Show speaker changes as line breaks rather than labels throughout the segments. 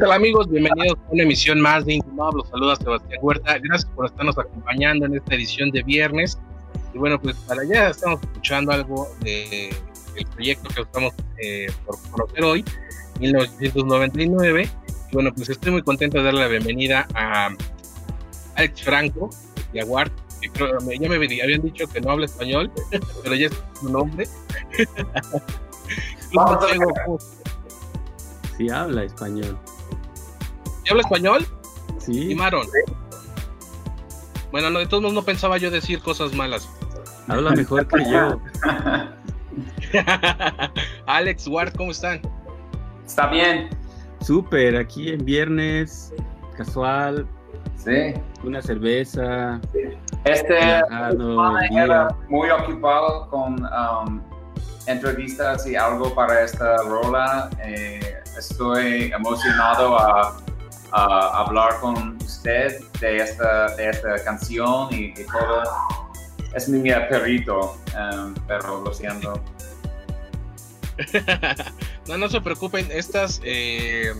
¿Qué tal amigos? Bienvenidos a una emisión más de Intimab. Los saluda Sebastián Huerta. Gracias por estarnos acompañando en esta edición de viernes. Y bueno, pues para allá estamos escuchando algo del proyecto que estamos eh, por conocer hoy, 1999. Y bueno, pues estoy muy contento de darle la bienvenida a Alex Franco, de Aguard. ya me habían dicho que no habla español, pero ya es su nombre.
Sí habla español.
¿Y habla español?
Sí.
¿Y Maron? Bueno, no, de todos modos no pensaba yo decir cosas malas.
Habla mejor que yo.
Alex, Ward, ¿cómo están?
Está bien.
Súper, aquí en viernes, casual.
Sí.
Una cerveza.
Este era muy ocupado con um, entrevistas y algo para esta rola. Eh, estoy emocionado a, hablar con usted de esta, de esta canción y, todo. Es mi perrito, um, pero lo siento.
no, no se preocupen, estas, eh,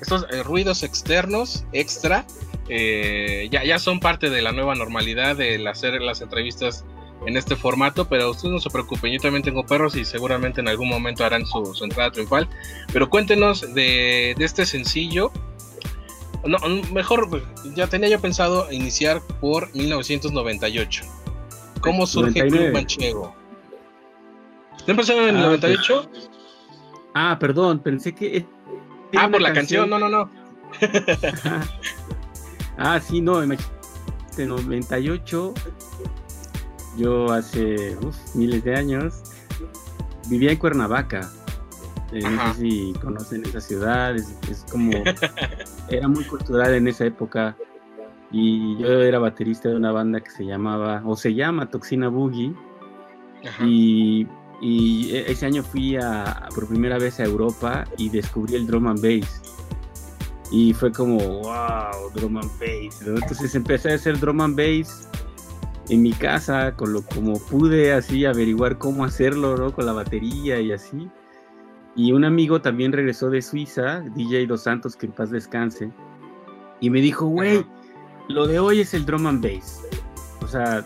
estos eh, ruidos externos extra ya, ya son parte de la nueva normalidad de hacer las entrevistas en este formato, pero ustedes no se preocupen, yo también tengo perros y seguramente en algún momento harán su, entrada triunfal. Pero cuéntenos de, este sencillo. No, mejor, ya tenía yo pensado iniciar por 1998. ¿Cómo surge Club Manchego? ¿Te empezó en el 98?
Ah, perdón, pensé que.
Ah, por la canción, no, no, no.
ah, sí, no, en 98 yo hace miles de años vivía en Cuernavaca. Eh, no sé si conocen esa ciudad, es, como era muy cultural en esa época. Y yo era baterista de una banda que se llamaba o se llama Toxina Boogie. Y, e, ese año fui a, por primera vez a Europa y descubrí el drum and bass. Y fue como wow drum and bass entonces empecé a hacer drum and bass en mi casa, con lo como pude así averiguar cómo hacerlo, ¿no? Con la batería y así. Y un amigo también regresó de Suiza, DJ Dos Santos, que en paz descanse, y me dijo, güey, lo de hoy es el drum and bass. O sea,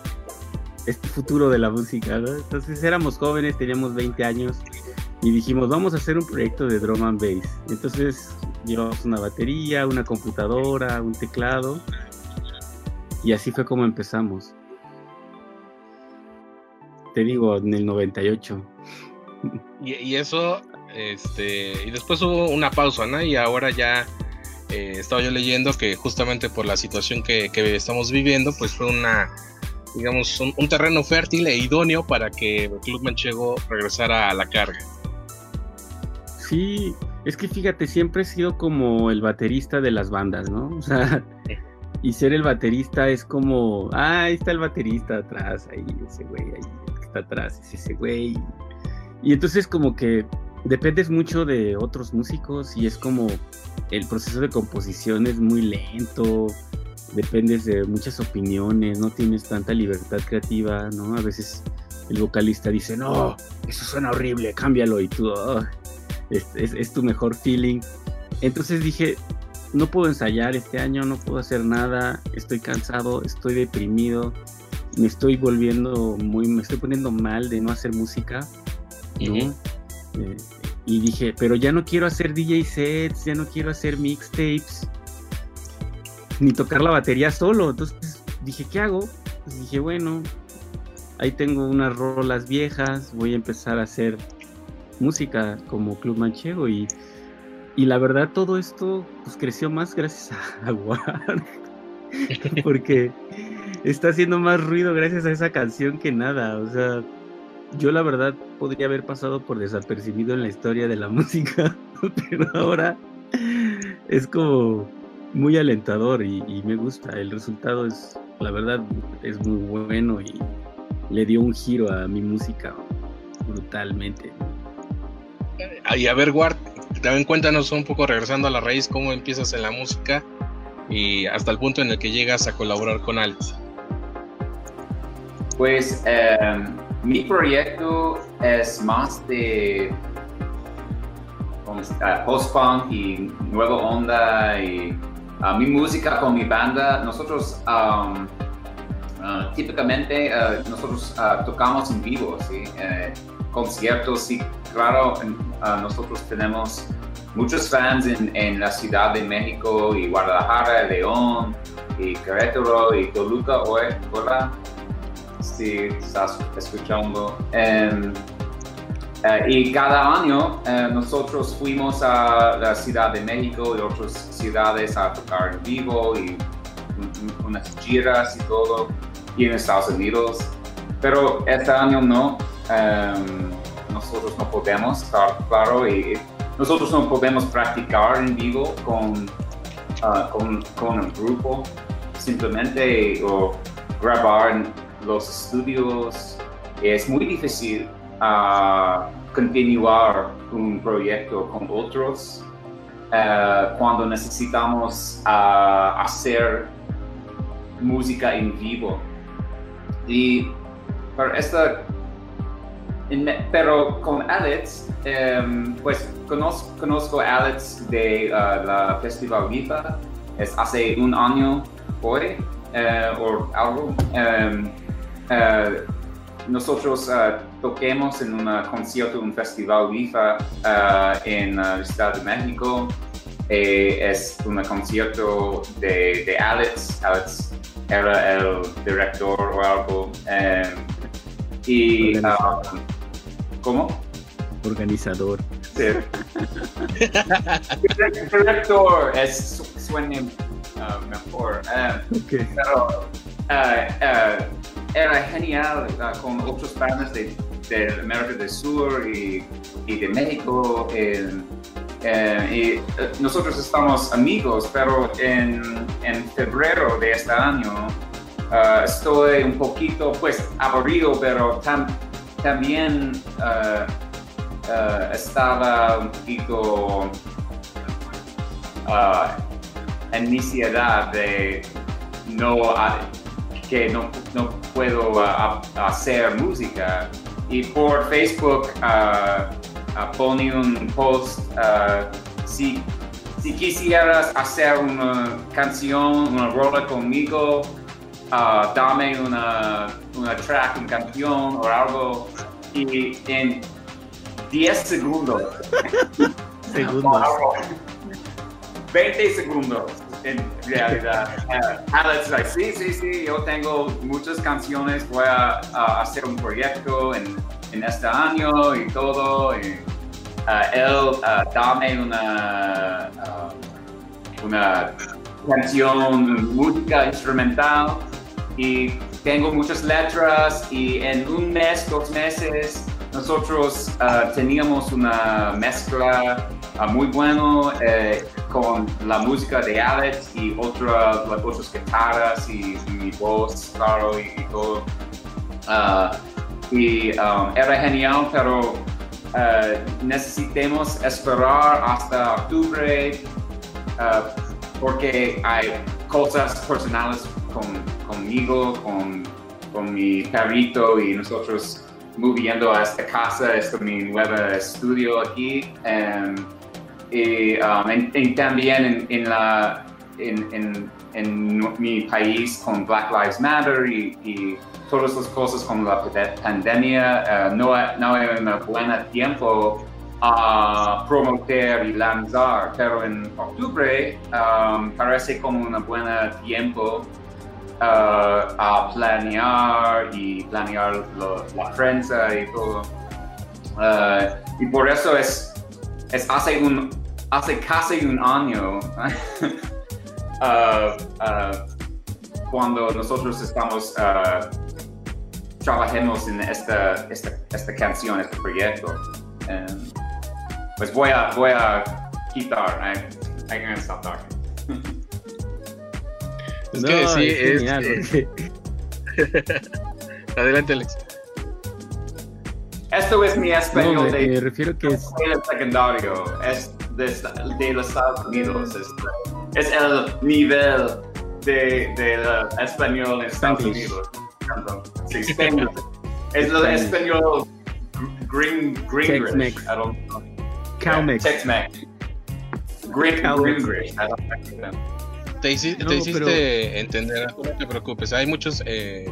este futuro de la música, ¿no? Entonces éramos jóvenes, teníamos 20 años, y dijimos, vamos a hacer un proyecto de drum and bass. Entonces llevamos una batería, una computadora, un teclado, y así fue como empezamos te digo, en el 98.
Y, eso, este, y después hubo una pausa, ¿no? Y ahora ya eh, estaba yo leyendo que justamente por la situación que, estamos viviendo, pues fue una, digamos, un, terreno fértil e idóneo para que el Club Manchego regresara a la carga.
Sí, es que fíjate, siempre he sido como el baterista de las bandas, ¿no? O sea, y ser el baterista es como, ah, ahí está el baterista atrás, ahí, ese güey, ahí atrás, es ese güey. Y entonces como que dependes mucho de otros músicos y es como el proceso de composición es muy lento, dependes de muchas opiniones, no tienes tanta libertad creativa, ¿no? A veces el vocalista dice, no, eso suena horrible, cámbialo y tú, oh, es, es, tu mejor feeling. Entonces dije, no puedo ensayar este año, no puedo hacer nada, estoy cansado, estoy deprimido, me estoy volviendo muy, me estoy poniendo mal de no hacer música, eh, y dije, pero ya no quiero hacer DJ sets, ya no quiero hacer mixtapes, ni tocar la batería solo. Entonces dije, ¿qué hago? Pues dije, bueno, ahí tengo unas rolas viejas, voy a empezar a hacer música como Club Manchego y, y la verdad todo esto pues creció más gracias a War porque está haciendo más ruido gracias a esa canción que nada. O sea, yo la verdad podría haber pasado por desapercibido en la historia de la música, pero ahora es como muy alentador y, me gusta. El resultado es, la verdad, es muy bueno y le dio un giro a mi música brutalmente.
Y a ver, Ward, también cuéntanos un poco, regresando a la raíz, cómo empiezas en la música y hasta el punto en el que llegas a colaborar con Alex.
Pues em, mi proyecto es más de post-punk y nueva onda y uh, mi música con mi banda, nosotros um, uh, típicamente uh, nosotros tocamos en vivo. Eh, conciertos, y claro, nosotros tenemos muchos fans en, en, la Ciudad de México y Guadalajara, León y Querétaro y Toluca, ¿verdad? Sí, estás escuchando. Um, eh, y cada año eh, nosotros fuimos a la Ciudad de México y otras ciudades a tocar en vivo y unas giras y todo, y en Estados Unidos. Pero este año no, em, nosotros no podemos estar claro y nosotros no podemos practicar en vivo con, ah, con, con, un grupo, simplemente o grabar los estudios. Es muy difícil a continuar un proyecto con otros eh, cuando necesitamos hacer música en vivo. Y para esta, pero con Alex, em, pues conozco, conozco a Alex de uh, la Festival Viva, hace un año hoy eh, o algo. Em, eh, nosotros uh, toquemos en un concierto, un festival WIFA uh, en el Estado de México. Eh, es un concierto de, de, Alex. Alex era el director o algo. Um, y, uh, ¿Cómo?
Organizador.
Sí. director es, suena mejor. Okay. Pero, era genial uh, con otros bandas de, de, América del Sur y, y de México. Eh, y uh, nosotros estamos amigos, pero en, en febrero de este año uh, estoy un poquito, pues, aburrido, pero tam, también estaba un poquito en necesidad de no que no, no puedo uh, hacer música. Y por Facebook uh, uh, pone un post, si, si quisieras hacer una canción, una rola conmigo, dame una, una track, una canción o algo. Y en 10 segundos.
segundos.
20 segundos en realidad. Alex, like, sí, sí, sí, yo tengo muchas canciones, voy a, hacer un proyecto en, en, este año y todo. Y, uh, él uh, dame una, uh, una canción, música instrumental y tengo muchas letras y en un mes, dos meses, nosotros teníamos una mezcla muy bueno eh, con la música de Alex y otras, otras guitarras y, mi voz, claro, y, todo. Uh, y um, era genial, pero uh, necesitamos esperar hasta octubre uh, porque hay cosas personales con, conmigo, con, con mi perrito y nosotros moviendo a esta casa, este es mi nuevo estudio aquí. Um, y, um, también en, la, en, mi país con Black Lives Matter y, todas las cosas con la pandemia, uh, no, no hay un buen tiempo a promover y lanzar, pero en octubre um, parece como un buen tiempo uh, a planear y planear la prensa y todo. Uh, y por eso es, es hace un hace casi un año uh, uh, cuando nosotros estamos uh, trabajemos en esta, esta, esta, canción, este proyecto. Um, pues voy a, voy a quitar. I, I can't stop talking.
Es que sí, es, genial, es Adelante, Alex.
Esto es mi español
no,
me, de,
me refiero que es
secundario, es de, de, los Estados Unidos, es, es el nivel de, de español en Estados Unidos. Sí, es el español green, green. I don't know.
Calmex.
Tex-Mex. Green, green, I don't know.
Te, hici,
No,
te hiciste
pero-
entender, no te preocupes. Hay muchos eh,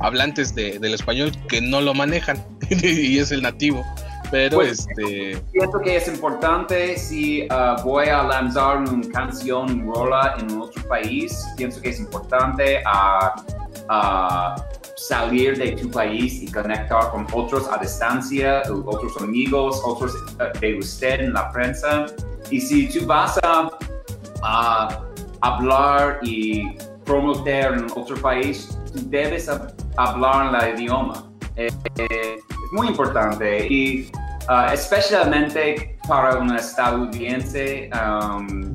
hablantes de, del español que no lo manejan y es el nativo. Pero
Pues,
este.
Pienso que es importante si uh, voy a lanzar una canción, un rola en otro país. Pienso que es importante a, a salir de tu país y conectar con otros a distancia, otros amigos, otros uh, de usted en la prensa. Y si tú vas a, a hablar y promover en otro país, tú debes hab- hablar el idioma. Eh, eh, es muy importante y uh, especialmente para un estadounidense um,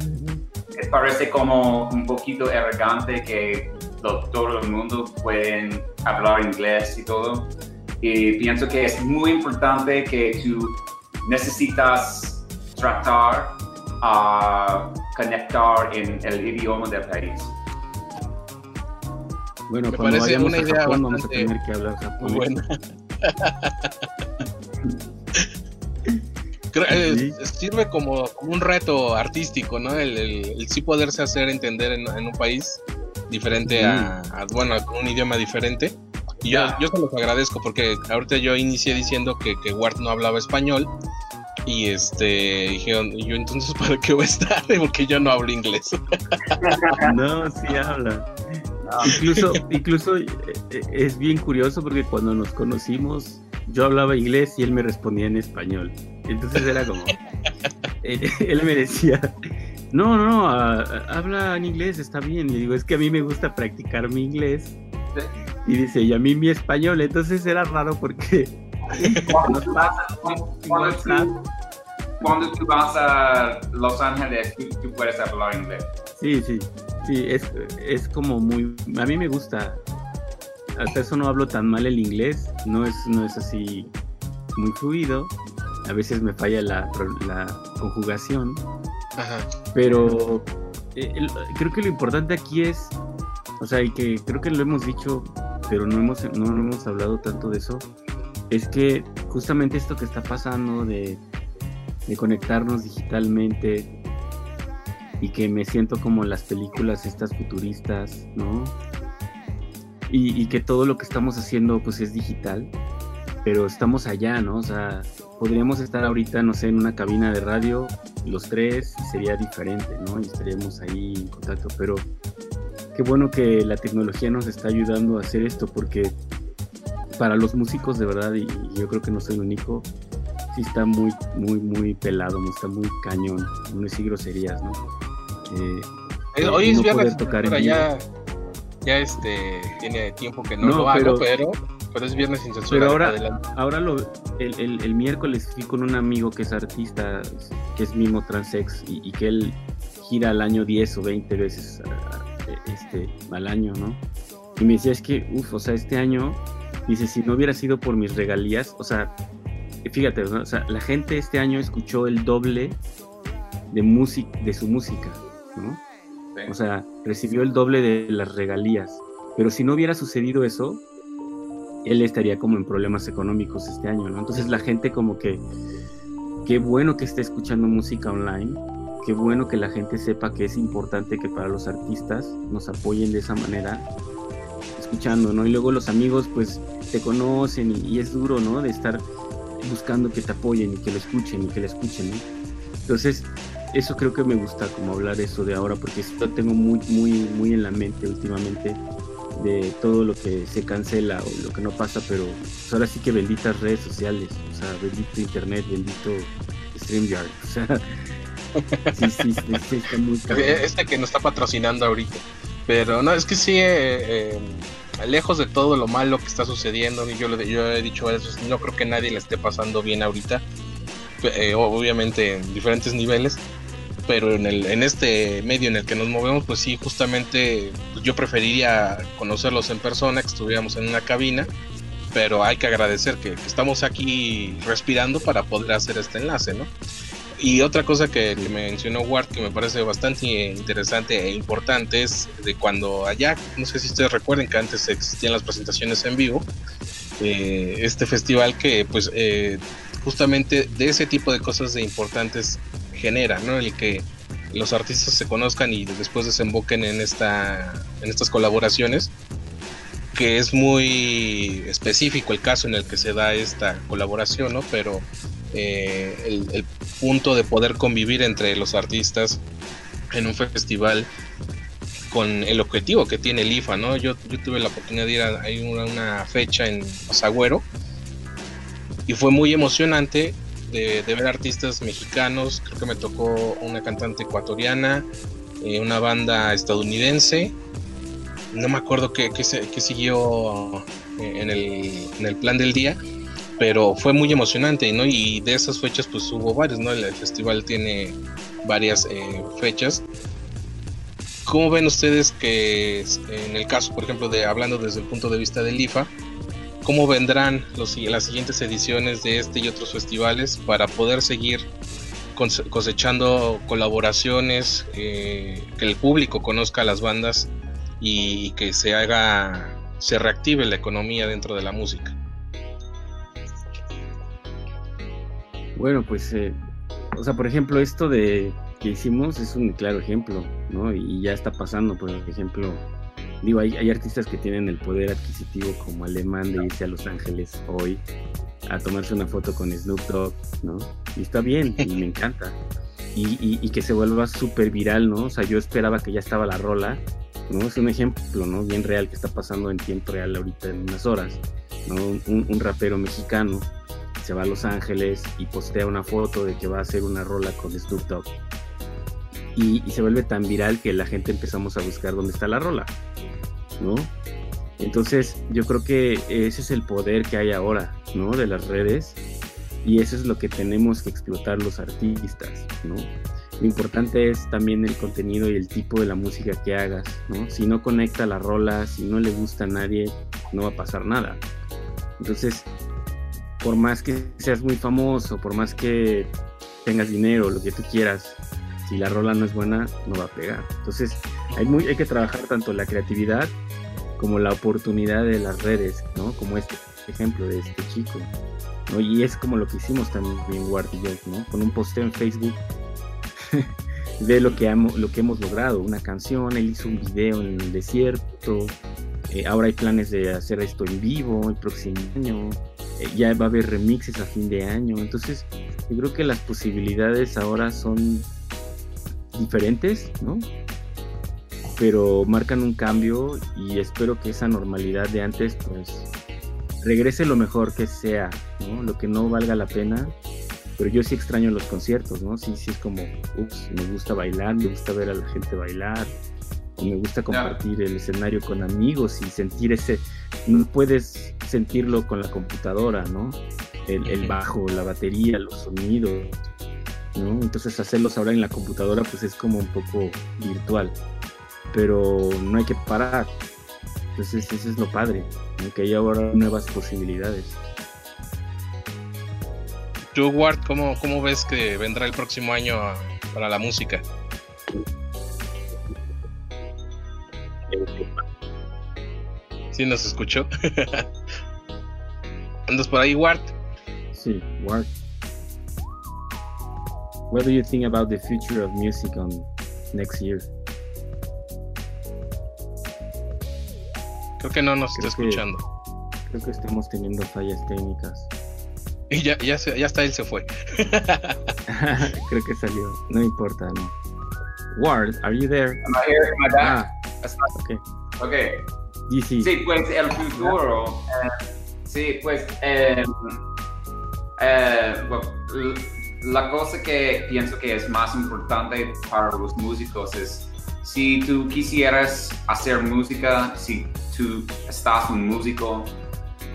eh, parece como un poquito arrogante que todo el mundo puede hablar inglés y todo y pienso que es muy importante que tú necesitas tratar a conectar en el idioma del país.
Bueno,
Me
cuando vayamos
una
a
idea
Japón vamos a tener que hablar japonés.
buena. Eh,
Sí.
Sirve como, como un reto artístico, ¿no? El, el- el sí poderse hacer entender en, en un país diferente a, a, bueno, con un idioma diferente. Y yo, yo se los agradezco porque ahorita yo inicié diciendo que, que Ward no hablaba español. Y este dijeron, ¿y yo entonces para qué voy a estar? Porque yo no hablo inglés.
No, sí habla. Incluso, incluso eh, eh, es bien curioso porque cuando nos conocimos, yo hablaba inglés y él me respondía en español. Entonces era como, él, él me decía, no, no, no, ah, ah, habla en inglés, está bien. Y digo, es que a mí me gusta practicar mi inglés. Y dice, y a mí mi español. Entonces era raro porque
Cuando tú vas a- cuando tú- cuando tú vas a Los Ángeles, tú, tú puedes hablar inglés.
Sí, sí, sí, es, es como muy, a mí me gusta, hasta eso no hablo tan mal el inglés, no es, no es así muy fluido, a veces me falla la, la conjugación,
Ajá.
pero eh, el- creo que lo importante aquí es, o sea, y que creo que lo hemos dicho, pero no hemos, no hemos hablado tanto de eso, es que justamente esto que está pasando de, de conectarnos digitalmente y que me siento como las películas estas futuristas, ¿no? Y, que todo lo que estamos haciendo pues es digital, pero estamos allá, ¿no? O sea, podríamos estar ahorita, no sé, en una cabina de radio, los tres, sería diferente, ¿no? Y estaríamos ahí en contacto, pero qué bueno que la tecnología nos está ayudando a hacer esto, porque para los músicos de verdad, y, y yo creo que no soy el único, sí está muy, muy, muy pelado, está muy cañón, no decir groserías, ¿no? Eh,
Eh,
Eh,
Hoy es
no
viernes,
tocar en
ya, ya este, tiene tiempo que no,
No,
lo hago,
pero-
pero, es viernes sin censura.
Pero ahora-. Ahora lo, el, el- el miércoles fui con un amigo que es artista, que es mismo transex, y, y que él gira al año 10 o 20 veces a- este, al año, ¿no? Y me decía, es que, uff, o sea, este año, dice, si no hubiera sido por mis regalías, o sea, fíjate, ¿no? o sea, la gente este año escuchó el doble de, música, de su música, ¿no? O sea, recibió el doble de las regalías. Pero si no hubiera sucedido eso, él estaría como en problemas económicos este año, ¿no? Entonces la gente como que, qué bueno que esté escuchando música online, qué bueno que la gente sepa que es importante que para los artistas nos apoyen de esa manera, escuchando, ¿no? Y luego los amigos pues te conocen y, y es duro, ¿no? De estar buscando que te apoyen y que lo escuchen y que lo escuchen, ¿no? Entonces, eso creo que me gusta como hablar eso de ahora, porque esto tengo muy, muy, muy en la mente últimamente de todo lo que se cancela o lo que no pasa, pero pues ahora sí que benditas redes sociales, o sea, bendito internet, bendito StreamYard, o sea, sí, sí, sí, sí, está muy cabrón.
Este que nos está patrocinando ahorita. Pero no, es que sí, eh, eh, lejos de todo lo malo que está sucediendo, y yo, yo he dicho eso, no creo que nadie le esté pasando bien ahorita, eh, obviamente en diferentes niveles, pero en, el, en este medio en el que nos movemos, pues sí, justamente pues yo preferiría conocerlos en persona, que estuviéramos en una cabina, pero hay que agradecer que, que estamos aquí respirando para poder hacer este enlace, ¿no? Y otra cosa que mencionó Ward que me parece bastante interesante e importante es de cuando allá, no sé si ustedes recuerden que antes existían las presentaciones en vivo, eh, este festival que pues eh, justamente de ese tipo de cosas de importantes genera, ¿no? El que los artistas se conozcan y después desemboquen en esta en estas colaboraciones que es muy específico el caso en el que se da esta colaboración, ¿no? Pero eh, el, punto de poder convivir entre los artistas en un festival con el objetivo que tiene el IFA, ¿no? Yo, yo tuve la oportunidad de ir a, una, fecha en Azagüero y fue muy emocionante de, ver artistas mexicanos, creo que me tocó una cantante ecuatoriana, eh, una banda estadounidense, no me acuerdo qué, qué, siguió en el, en el plan del día, pero fue muy emocionante, ¿no? Y de esas fechas pues hubo varios, ¿no? El festival tiene varias eh, fechas. ¿Cómo ven ustedes que en el caso, por ejemplo, de hablando desde el punto de vista del IFA, cómo vendrán los, las siguientes ediciones de este y otros festivales para poder seguir cosechando colaboraciones, eh, que el público conozca a las bandas y que se haga, se reactive la economía dentro de la música?
Bueno, pues, eh, o sea, por ejemplo, esto de que hicimos es un claro ejemplo, ¿no? Y ya está pasando, por ejemplo, digo, hay, artistas que tienen el poder adquisitivo como alemán de irse a Los Ángeles hoy a tomarse una foto con Snoop Dogg, ¿no? Y está bien, y me encanta. Y, y, que se vuelva súper viral, ¿no? O sea, yo esperaba que ya estaba la rola, ¿no? Es un ejemplo, ¿no? Bien real que está pasando en tiempo real ahorita en unas horas, ¿no? Un, un rapero mexicano se va a Los Ángeles y postea una foto de que va a hacer una rola con Snoop Dogg. Y, se vuelve tan viral que la gente empezamos a buscar dónde está la rola, ¿no? Entonces yo creo que ese es el poder que hay ahora, ¿no? De las redes y eso es lo que tenemos que explotar los artistas, ¿no? Lo importante es también el contenido y el tipo de la música que hagas, ¿no? Si no conecta la rola, si no le gusta a nadie, no va a pasar nada. Entonces, por más que seas muy famoso, por más que tengas dinero, lo que tú quieras, si la rola no es buena, no va a pegar. Entonces, hay, muy, hay que trabajar tanto la creatividad como la oportunidad de las redes, ¿no? Como este ejemplo de este chico. ¿no? Y es como lo que hicimos también Ward ¿no? Con un posteo en Facebook de lo que, lo que hemos logrado, una canción, él hizo un video en el desierto, eh, ahora hay planes de hacer esto en vivo el próximo año, eh, ya va a haber remixes a fin de año. Entonces, yo creo que las posibilidades ahora son diferentes, ¿no? Pero marcan un cambio y espero que esa normalidad de antes, pues, regrese lo mejor que sea, ¿no? Lo que no valga la pena. Pero yo sí extraño los conciertos, ¿no? Sí, sí es como, ups, me gusta bailar, me gusta ver a la gente bailar, me gusta compartir el escenario con amigos y sentir ese, no puedes sentirlo con la computadora, ¿no? El, bajo, la batería, los sonidos, ¿no? Entonces hacerlos ahora en la computadora pues es como un poco virtual, pero no hay que parar. Entonces eso es lo padre, que hay ahora nuevas posibilidades.
Tú, Ward, ¿cómo, ¿cómo ves que vendrá el próximo año para la música? ¿Sí nos escuchó? ¿Andas por ahí, Ward?
Sí, Ward. What do you think about the future of music on next year?
Creo que no nos está escuchando.
Creo que estamos teniendo fallas técnicas.
Y ya, ya, ya está, él se fue.
creo que salió. No importa, no. Ward, are you there?
Am I here?
Ah, okay.
Okay. Sí, pues el futuro. Eh, sí, pues eh, eh, la cosa que pienso que es más importante para los músicos es si tú quisieras hacer música, si tú estás un músico,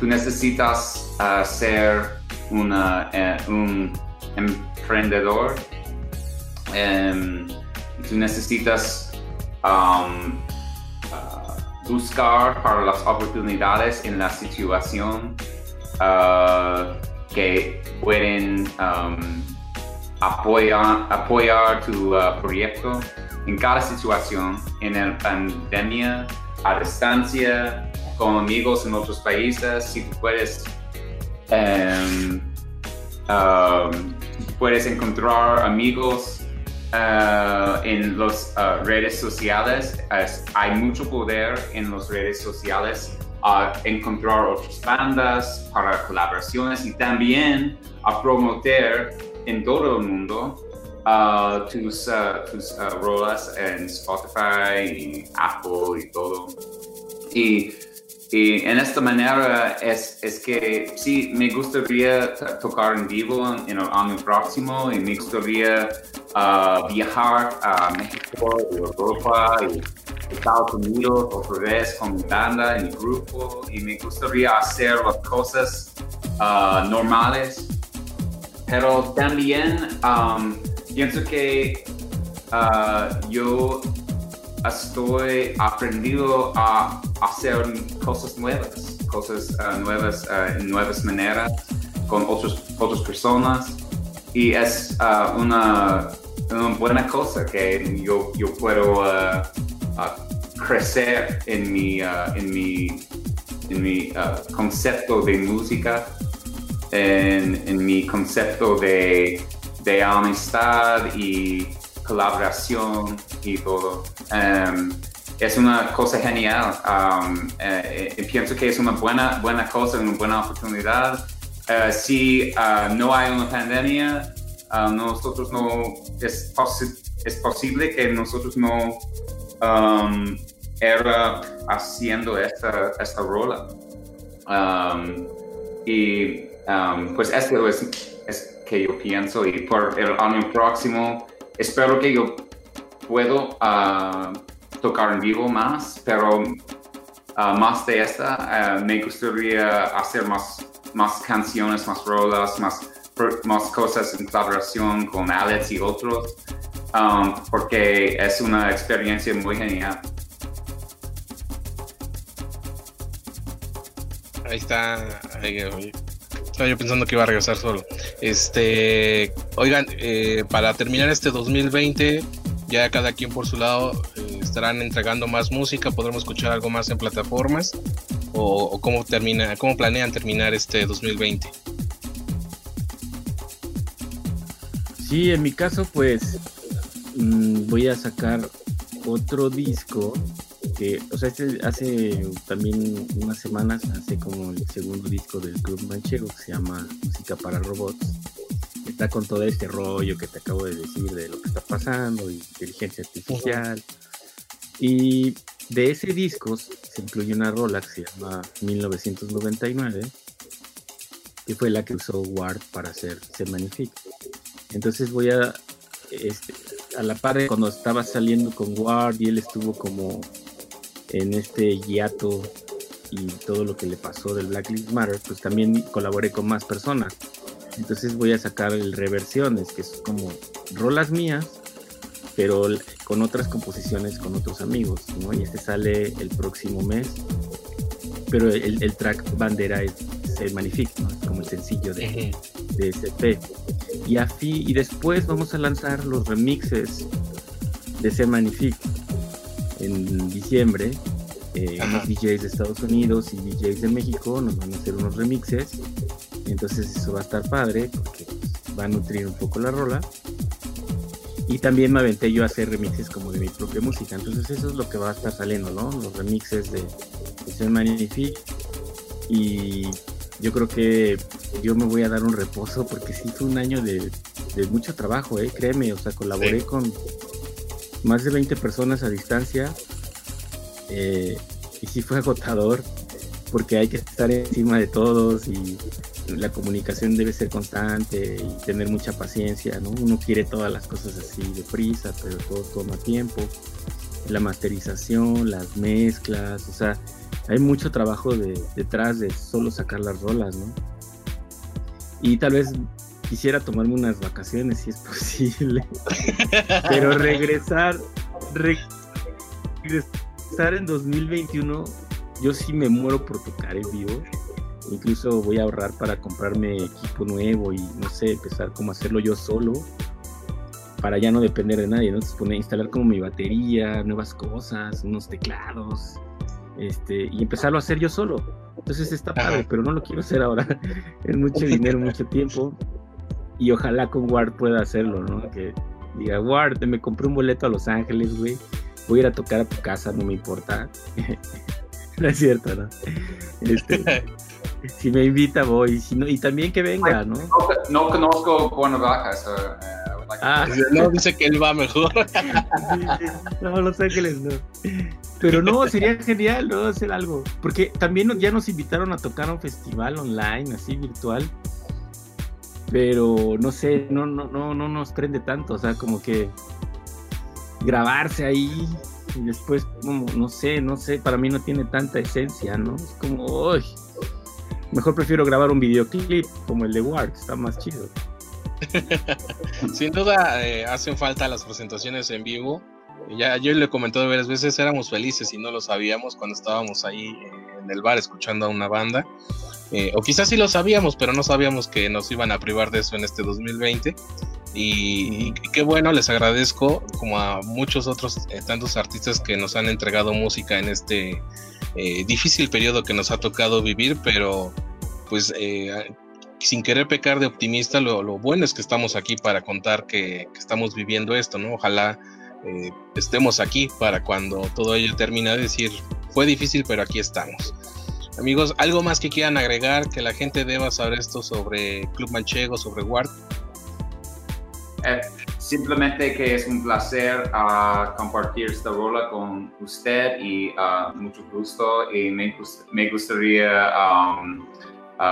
tú necesitas uh, ser uh, un emprendedor, um, tú necesitas uh, buscar para las oportunidades en la situación uh, que pueden apoyar, apoyar tu proyecto en cada situación, en la pandemia, a distancia, con amigos en otros países, si puedes, um, um, puedes encontrar amigos uh, en las uh, redes sociales. hay mucho poder en las redes sociales a encontrar otras bandas para colaboraciones y también a promover en todo el mundo uh, tus, uh, tus uh, rolas en Spotify y Apple y todo. Y, y en esta manera es, es, que sí, me gustaría tocar en vivo en, en el año próximo y me gustaría uh, viajar a México, Europa y Estados Unidos otra vez con mi banda, en mi grupo y me gustaría hacer las cosas uh, normales pero también um, pienso que uh, yo estoy aprendido a hacer cosas nuevas, cosas uh, nuevas uh, en nuevas maneras con otros, otras personas. Y es una, una, buena cosa que yo, yo puedo crecer en mi, en mi, en mi concepto de música en, mi concepto de, de, amistad y colaboración y todo. Um, es una cosa genial. Eh, eh, pienso que es una buena, buena cosa, una buena oportunidad. Uh, si uh, no hay una pandemia, uh, nosotros no es, es posible que nosotros no um, era haciendo esta, esta rola. Y pues esto es, es, que yo pienso y por el año próximo espero que yo puedo uh, tocar en vivo más, pero uh, más de esta uh, me gustaría hacer más, más canciones, más rolas, más, más cosas en colaboración con Alex y otros, um, porque es una experiencia muy genial.
Ahí está, ahí, estaba yo pensando que iba a regresar solo. Este, oigan, eh, para terminar este 2020, ya cada quien por su lado eh, estarán entregando más música, podremos escuchar algo más en plataformas o, cómo termina, cómo planean terminar este 2020.
Sí, en mi caso, pues mm, voy a sacar otro disco que, o sea, este hace también unas semanas, hace como el segundo disco del Club Manchego que se llama Música para Robots. Está con todo este rollo que te acabo de decir de lo que está pasando, inteligencia artificial. Y de ese disco se incluye una rola que se llama 1999, que fue la que usó Ward para hacer Se Magnifique. Entonces voy a, este, a la par de cuando estaba saliendo con Ward y él estuvo como en este hiato y todo lo que le pasó del Black Lives Matter, pues también colaboré con más personas. Entonces voy a sacar el reversiones, que es como rolas mías, pero con otras composiciones con otros amigos, ¿no? Y este sale el próximo mes, pero el, track bandera es, se Magnifique, ¿no? Es como el sencillo de, de SP. Y, y después vamos a lanzar los remixes de Se Magnifique en diciembre. Eh, unos DJs de Estados Unidos y DJs de México nos van a hacer unos remixes. Entonces eso va a estar padre porque pues, va a nutrir un poco la rola. Y también me aventé yo a hacer remixes como de mi propia música. Entonces eso es lo que va a estar saliendo, ¿no? Los remixes de, de Magnifique. Y yo creo que yo me voy a dar un reposo porque sí fue un año de, de mucho trabajo, ¿eh? Créeme, o sea, colaboré con más de 20 personas a distancia. Eh, y sí fue agotador porque hay que estar encima de todos y la comunicación debe ser constante y tener mucha paciencia, ¿no? Uno quiere todas las cosas así de prisa, pero todo toma tiempo. la masterización, las mezclas, o sea, hay mucho trabajo detrás de solo sacar las rolas, ¿no? Y tal vez quisiera tomarme unas vacaciones si es posible, pero regresar, regresar en 2021, yo sí me muero por tocar en vivo. Incluso voy a ahorrar para comprarme equipo nuevo y no sé, empezar como hacerlo yo solo para ya no depender de nadie, ¿no? Entonces poner, instalar como mi batería, nuevas cosas, unos teclados, este, y empezarlo a hacer yo solo. Entonces está padre, pero no lo quiero hacer ahora. es mucho dinero, mucho tiempo. Y ojalá con Ward pueda hacerlo, ¿no? Que diga, Ward, me compré un boleto a Los Ángeles, güey. Voy a ir a tocar a tu casa, no me importa. no es cierto, ¿no? Este, si me invita, voy. Si no, y también que venga, ¿no?
No, conozco Cuernavaca, eh,
Ah, no, dice que él va mejor.
No, Los Ángeles no. Pero no, sería genial, ¿no? Hacer algo. Porque también ya nos invitaron a tocar a un festival online, así virtual. Pero no sé, no, no, no, no nos prende tanto. O sea, como que grabarse ahí y después, como, no sé, no sé, para mí no tiene tanta esencia, ¿no? Es como, uy, mejor prefiero grabar un videoclip como el de War, está más chido.
Sin duda eh, hacen falta las presentaciones en vivo. Ya yo le he comentado varias veces, éramos felices y no lo sabíamos cuando estábamos ahí en el bar escuchando a una banda. Eh, o quizás sí lo sabíamos, pero no sabíamos que nos iban a privar de eso en este 2020. Y, qué bueno, les agradezco como a muchos otros eh, tantos artistas que nos han entregado música en este difícil periodo que nos ha tocado vivir, pero pues sin querer pecar de optimista, lo, bueno es que estamos aquí para contar que, estamos viviendo esto, ¿no? Ojalá eh, estemos aquí para cuando todo ello termine de decir, fue difícil, pero aquí estamos. Amigos, ¿algo más que quieran agregar que la gente deba saber esto sobre Club Manchego, sobre Ward?
Eh, simplemente que es un placer uh, compartir esta rola con usted y uh, mucho gusto y me, me gustaría um, uh,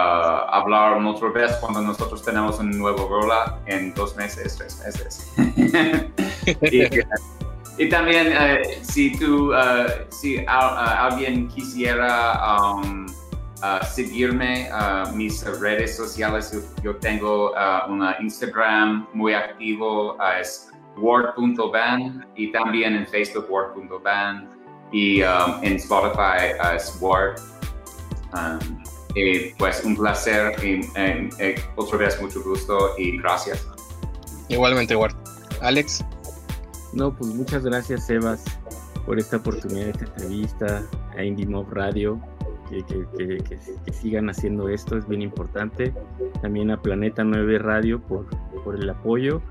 hablar otra vez cuando nosotros tenemos un nuevo rola en dos meses, tres meses. y, también uh, si tú, uh, si uh, alguien quisiera um, seguirme mis redes sociales, yo tengo una Instagram muy activo, es word.band y también en Facebook word.band y um, en Spotify es word. Um, eh, pues un placer y eh, otra vez mucho gusto y gracias.
Igualmente, Ward. Alex.
No, pues muchas gracias, Sebas, por esta oportunidad esta entrevista a Indie Mob Radio. Que, sigan haciendo esto, es bien importante. También a Planeta 9 Radio por, por el apoyo.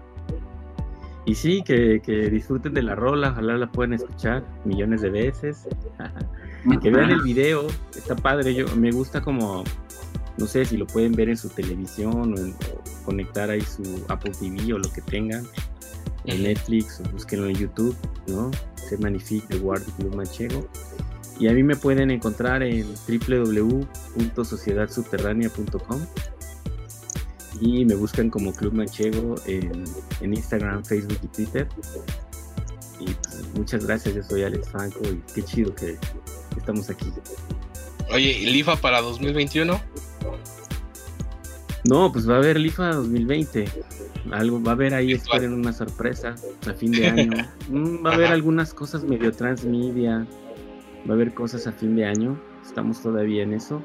Y sí, que, disfruten de la rola, ojalá la puedan escuchar millones de veces. que vean el video, está padre, yo me gusta como, no sé si lo pueden ver en su televisión o, conectar ahí su Apple TV o lo que tengan, en Netflix o búsquenlo en YouTube, ¿no? Se magnifique de Guard Club Manchego. Y a mí me pueden encontrar en www.sociedadsubterránea.com y me buscan como Club Manchego en, en Instagram, Facebook y Twitter. Y pues, muchas gracias, yo soy Alex Franco y qué chido que, estamos aquí.
Oye, ¿y LIFA para 2021?
No, pues va a haber LIFA 2020. Algo, va a haber ahí, esperen una sorpresa a fin de año. Mm, va a haber algunas cosas medio transmedia. Va a haber cosas a fin de año. Estamos todavía en eso.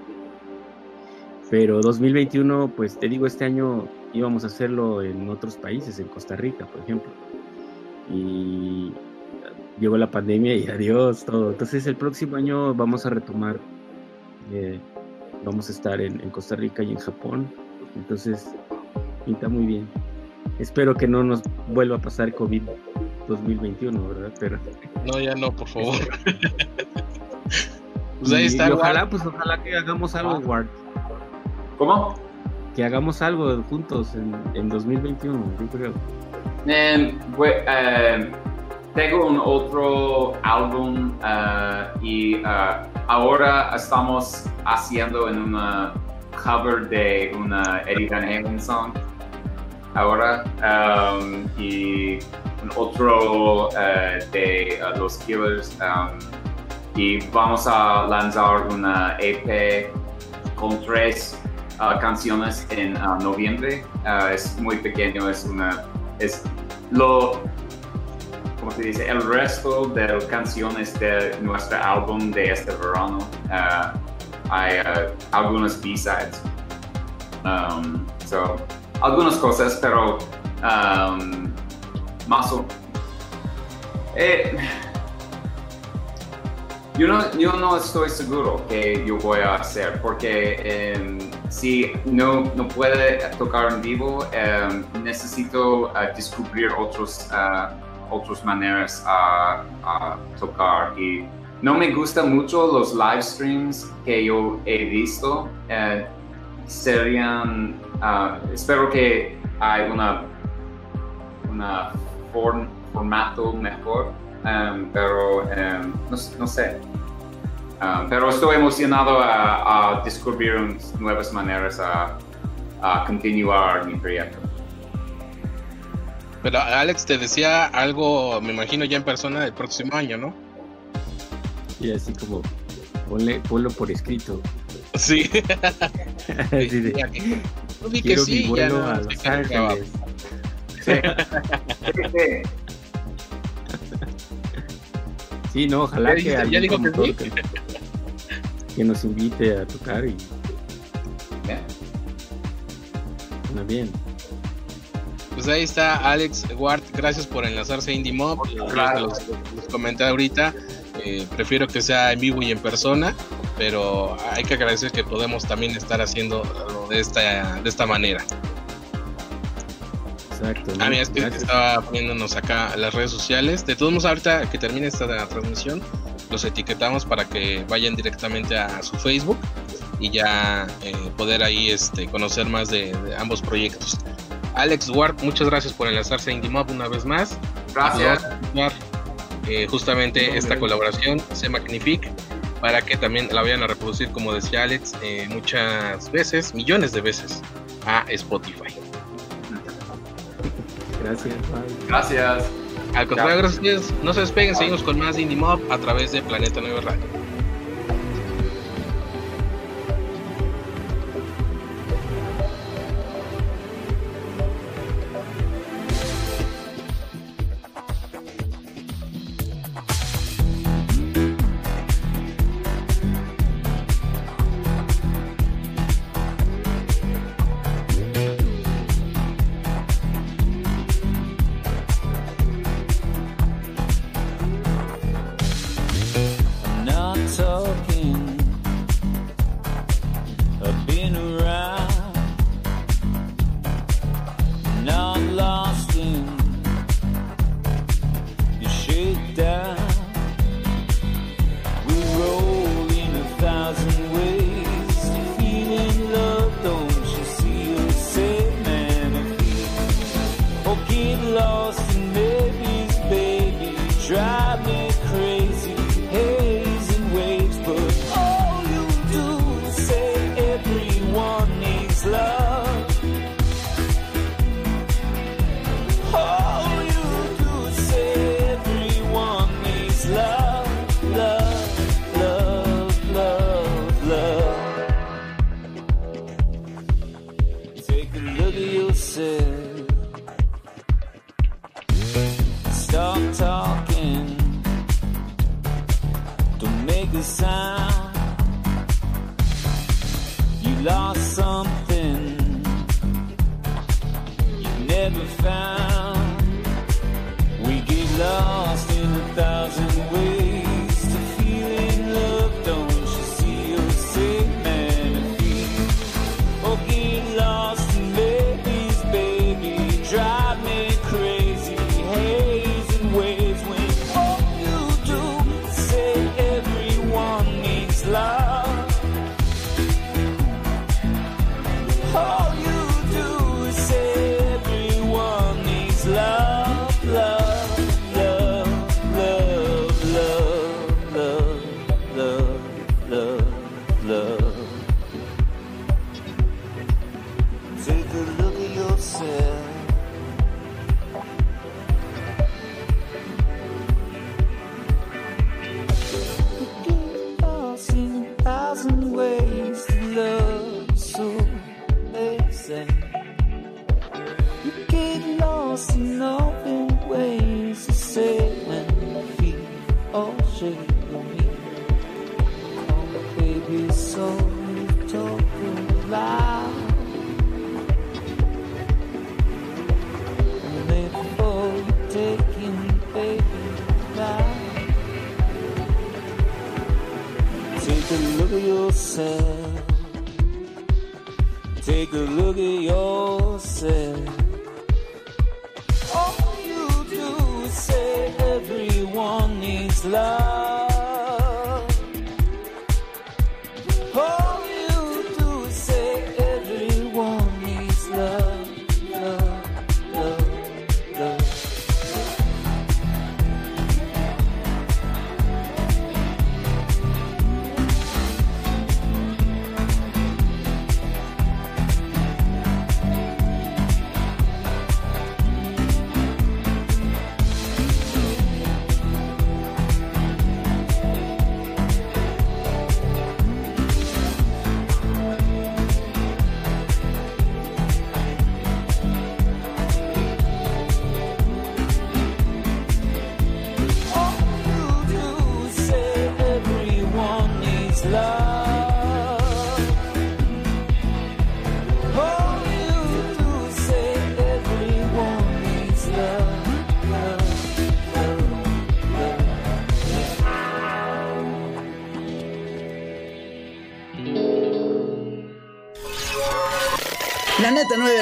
Pero 2021, pues te digo, este año íbamos a hacerlo en otros países, en Costa Rica, por ejemplo. Y llegó la pandemia y adiós todo. Entonces el próximo año vamos a retomar, eh, vamos a estar en, Costa Rica y en Japón. Entonces pinta muy bien. Espero que no nos vuelva a pasar COVID 2021, ¿verdad? Pero...
No, ya no, por favor.
pues ahí está. ojalá, pues ojalá que hagamos algo, Ward.
¿Cómo?
Que hagamos algo juntos en, en 2021, yo creo.
Eh, tengo un otro álbum uh, y uh, ahora estamos haciendo en una cover de una Eddie Van Halen song ahora um, y otro de los Killers. Um, y vamos a lanzar una EP con tres canciones en noviembre. es muy pequeño, es una es lo como se dice el resto de canciones de nuestro álbum de este verano. Hay algunos B-sides. Um, so, algunas cosas, pero um, más o eh, yo, no, yo no estoy seguro que yo voy a hacer, porque em, si no, no puede tocar en vivo, em, necesito uh, descubrir otros, uh, otras maneras a, a tocar. Y no me gustan mucho los live streams que yo he visto. Eh, serían, uh, espero que hay una, una formato mejor, um, pero um, no, sé. Um, pero estoy emocionado a, descubrir nuevas maneras a, a continuar mi proyecto.
Pero Alex te decía algo, me imagino ya en persona el próximo año, ¿no?
Y así como, ponle, ponlo por escrito.
Sí.
sí, sí.
que sí,
mi vuelo a Los Ángeles. Sí. sí, no, ojalá
ya
que
ya
como
que
que, que nos invite a tocar y suena bien.
Pues ahí está Alex Ward, gracias por enlazarse a Indie Mob. Los, los comenté ahorita, eh, prefiero que sea en vivo y en persona, pero hay que agradecer que podemos también estar haciendo de esta, de esta manera.
Exacto.
Ah, mira, es que estaba poniéndonos acá las redes sociales. De todos modos, ahorita que termine esta transmisión, los etiquetamos para que vayan directamente a su Facebook y ya eh, poder ahí este, conocer más de, de ambos proyectos. Alex Ward, muchas gracias por enlazarse a IndieMob una vez más.
Gracias.
Eh, justamente
No,
esta colaboración, Se Magnifique, para que también la vayan a reproducir, como decía Alex, eh, muchas veces, millones de veces, a Spotify.
Gracias. bye.
Gracias.
Al contrario, gracias. No se despeguen, seguimos con más de Indie Mob a través de Planeta Nueva Radio.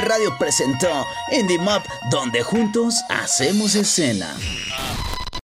Radio presentó Indie Map, donde juntos hacemos escena.